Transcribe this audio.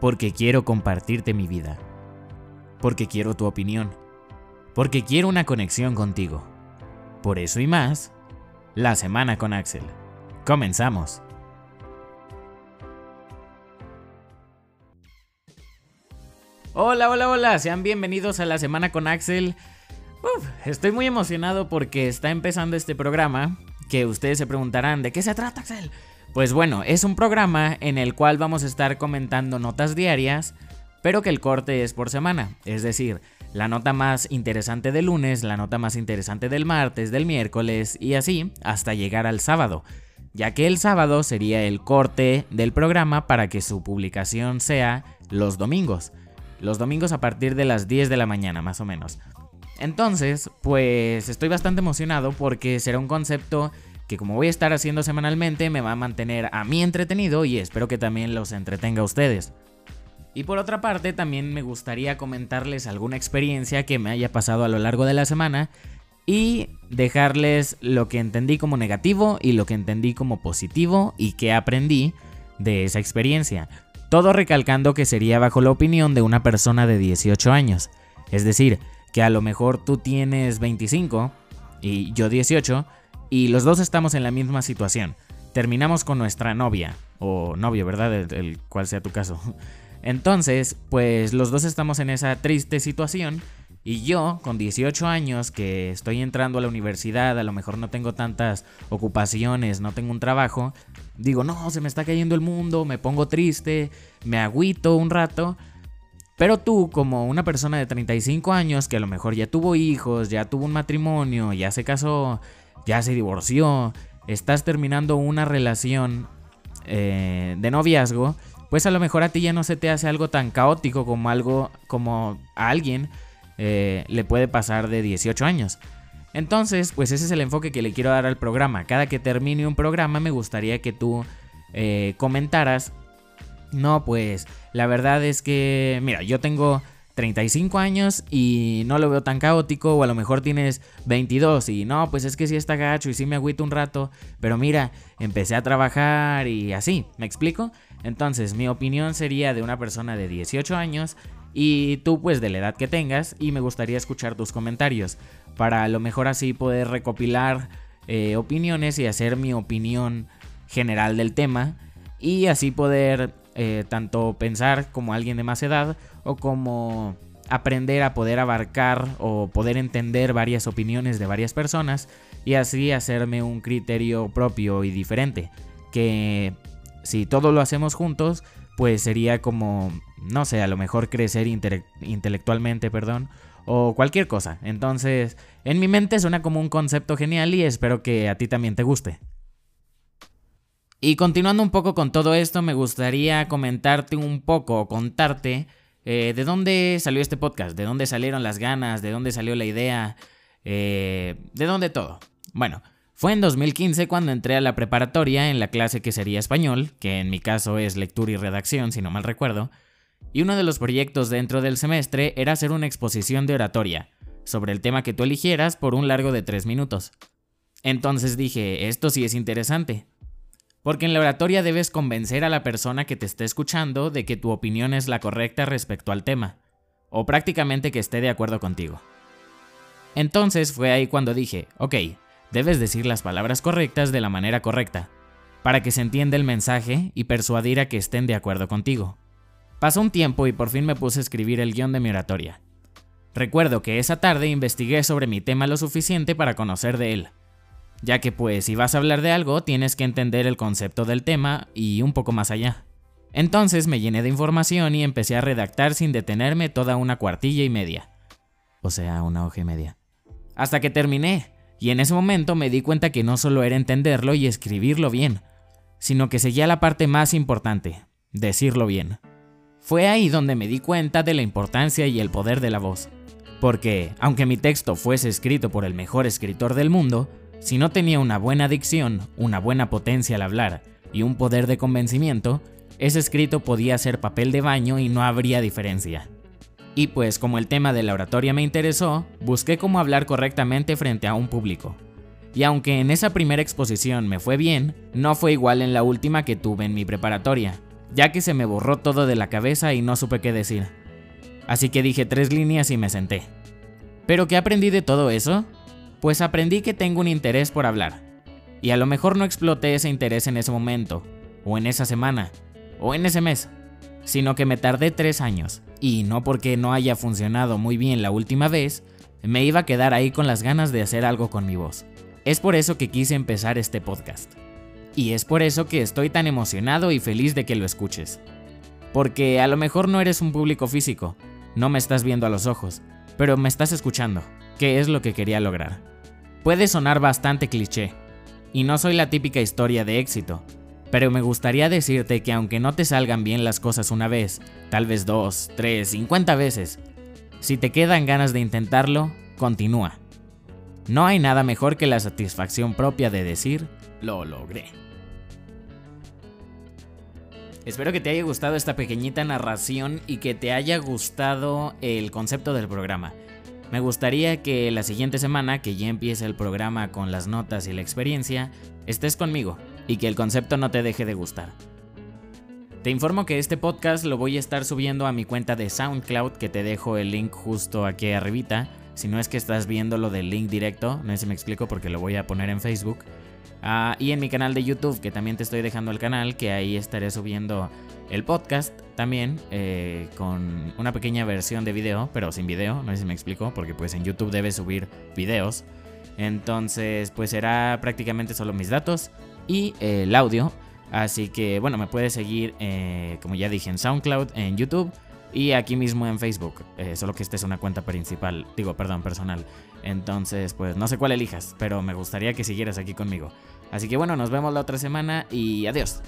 porque quiero compartirte mi vida, porque quiero tu opinión, porque quiero una conexión contigo. Por eso y más, la semana con Axel. Comenzamos. Hola, hola, hola, sean bienvenidos a la semana con Axel. estoy muy emocionado porque está empezando este programa que ustedes se preguntarán, ¿de qué se trata Axel? Pues bueno, es un programa en el cual vamos a estar comentando notas diarias, pero que el corte es por semana. Es decir, la nota más interesante del lunes, la nota más interesante del martes, del miércoles y así hasta llegar al sábado, ya que el sábado sería el corte del programa para que su publicación sea los domingos. Los domingos a partir de las 10 de la mañana, más o menos. Entonces, pues estoy bastante emocionado porque será un concepto que como voy a estar haciendo semanalmente me va a mantener a mí entretenido y espero que también los entretenga a ustedes. Y por otra parte, también me gustaría comentarles alguna experiencia que me haya pasado a lo largo de la semana y dejarles lo que entendí como negativo y lo que entendí como positivo y que aprendí de esa experiencia. Todo recalcando que sería bajo la opinión de una persona de 18 años. Es decir, que a lo mejor tú tienes 25 y yo 18 y los dos estamos en la misma situación. Terminamos con nuestra novia, o novio, ¿verdad? El, cual sea tu caso. Entonces, pues los dos estamos en esa triste situación. Y yo, con 18 años, que estoy entrando a la universidad, a lo mejor no tengo tantas ocupaciones, no tengo un trabajo, digo, no, se me está cayendo el mundo, me pongo triste, me agüito un rato. Pero tú, como una persona de 35 años, que a lo mejor ya tuvo hijos, ya tuvo un matrimonio, ya se casó, ya se divorció, estás terminando una relación eh, de noviazgo, pues a lo mejor a ti ya no se te hace algo tan caótico como algo como a alguien eh, le puede pasar de 18 años. Entonces, pues ese es el enfoque que le quiero dar al programa. Cada que termine un programa me gustaría que tú eh, comentaras, no, pues la verdad es que, mira, yo tengo 35 años y no lo veo tan caótico, o a lo mejor tienes 22 y no, pues es que sí está gacho y sí me agüito un rato, pero mira, empecé a trabajar y así, ¿me explico? Entonces, mi opinión sería de una persona de 18 años y tú pues de la edad que tengas y me gustaría escuchar tus comentarios para a lo mejor así poder recopilar eh, opiniones y hacer mi opinión general del tema y así poder eh, tanto pensar como alguien de más edad o como aprender a poder abarcar o poder entender varias opiniones de varias personas y así hacerme un criterio propio y diferente. Que si todo lo hacemos juntos, pues sería como, no sé, a lo mejor crecer intelectualmente, perdón, o cualquier cosa. Entonces, en mi mente suena como un concepto genial y espero que a ti también te guste. Y continuando un poco con todo esto, me gustaría comentarte un poco, contarte eh, de dónde salió este podcast, de dónde salieron las ganas, de dónde salió la idea, eh, de dónde todo. Bueno, fue en 2015 cuando entré a la preparatoria en la clase que sería español, que en mi caso es lectura y redacción, si no mal recuerdo, y uno de los proyectos dentro del semestre era hacer una exposición de oratoria, sobre el tema que tú eligieras por un largo de tres minutos. Entonces dije, esto sí es interesante, porque en la oratoria debes convencer a la persona que te esté escuchando de que tu opinión es la correcta respecto al tema, o prácticamente que esté de acuerdo contigo. Entonces fue ahí cuando dije, ok, debes decir las palabras correctas de la manera correcta, para que se entienda el mensaje y persuadir a que estén de acuerdo contigo. Pasó un tiempo y por fin me puse a escribir el guion de mi oratoria. Recuerdo que esa tarde investigué sobre mi tema lo suficiente para conocer de él, ya que pues si vas a hablar de algo tienes que entender el concepto del tema y un poco más allá. Entonces me llené de información y empecé a redactar sin detenerme toda una cuartilla y media. O sea, una hoja y media. Hasta que terminé, y en ese momento me di cuenta que no solo era entenderlo y escribirlo bien, sino que seguía la parte más importante, decirlo bien. Fue ahí donde me di cuenta de la importancia y el poder de la voz. Porque, aunque mi texto fuese escrito por el mejor escritor del mundo, si no tenía una buena dicción, una buena potencia al hablar y un poder de convencimiento, ese escrito podía ser papel de baño y no habría diferencia. Y pues como el tema de la oratoria me interesó, busqué cómo hablar correctamente frente a un público. Y aunque en esa primera exposición me fue bien, no fue igual en la última que tuve en mi preparatoria, ya que se me borró todo de la cabeza y no supe qué decir. Así que dije tres líneas y me senté. ¿Pero qué aprendí de todo eso? Pues aprendí que tengo un interés por hablar. Y a lo mejor no exploté ese interés en ese momento, o en esa semana, o en ese mes, sino que me tardé tres años, y no porque no haya funcionado muy bien la última vez, me iba a quedar ahí con las ganas de hacer algo con mi voz. Es por eso que quise empezar este podcast. Y es por eso que estoy tan emocionado y feliz de que lo escuches. Porque a lo mejor no eres un público físico, no me estás viendo a los ojos, pero me estás escuchando, que es lo que quería lograr. Puede sonar bastante cliché, y no soy la típica historia de éxito, pero me gustaría decirte que aunque no te salgan bien las cosas una vez, tal vez dos, tres, cincuenta veces, si te quedan ganas de intentarlo, continúa. No hay nada mejor que la satisfacción propia de decir, lo logré. Espero que te haya gustado esta pequeñita narración y que te haya gustado el concepto del programa. Me gustaría que la siguiente semana, que ya empiece el programa con las notas y la experiencia, estés conmigo y que el concepto no te deje de gustar. Te informo que este podcast lo voy a estar subiendo a mi cuenta de SoundCloud, que te dejo el link justo aquí arribita. Si no es que estás viendo lo del link directo, no sé si me explico porque lo voy a poner en Facebook. Ah, y en mi canal de YouTube, que también te estoy dejando el canal, que ahí estaré subiendo el podcast también eh, con una pequeña versión de video, pero sin video, no sé si me explico, porque pues en YouTube debes subir videos. Entonces, pues será prácticamente solo mis datos y el audio. Así que bueno, me puedes seguir, eh, como ya dije, en SoundCloud, en YouTube y aquí mismo en Facebook. Eh, solo que esta es una cuenta principal, digo, perdón, personal. Entonces, pues no sé cuál elijas, pero me gustaría que siguieras aquí conmigo. Así que bueno, nos vemos la otra semana y adiós.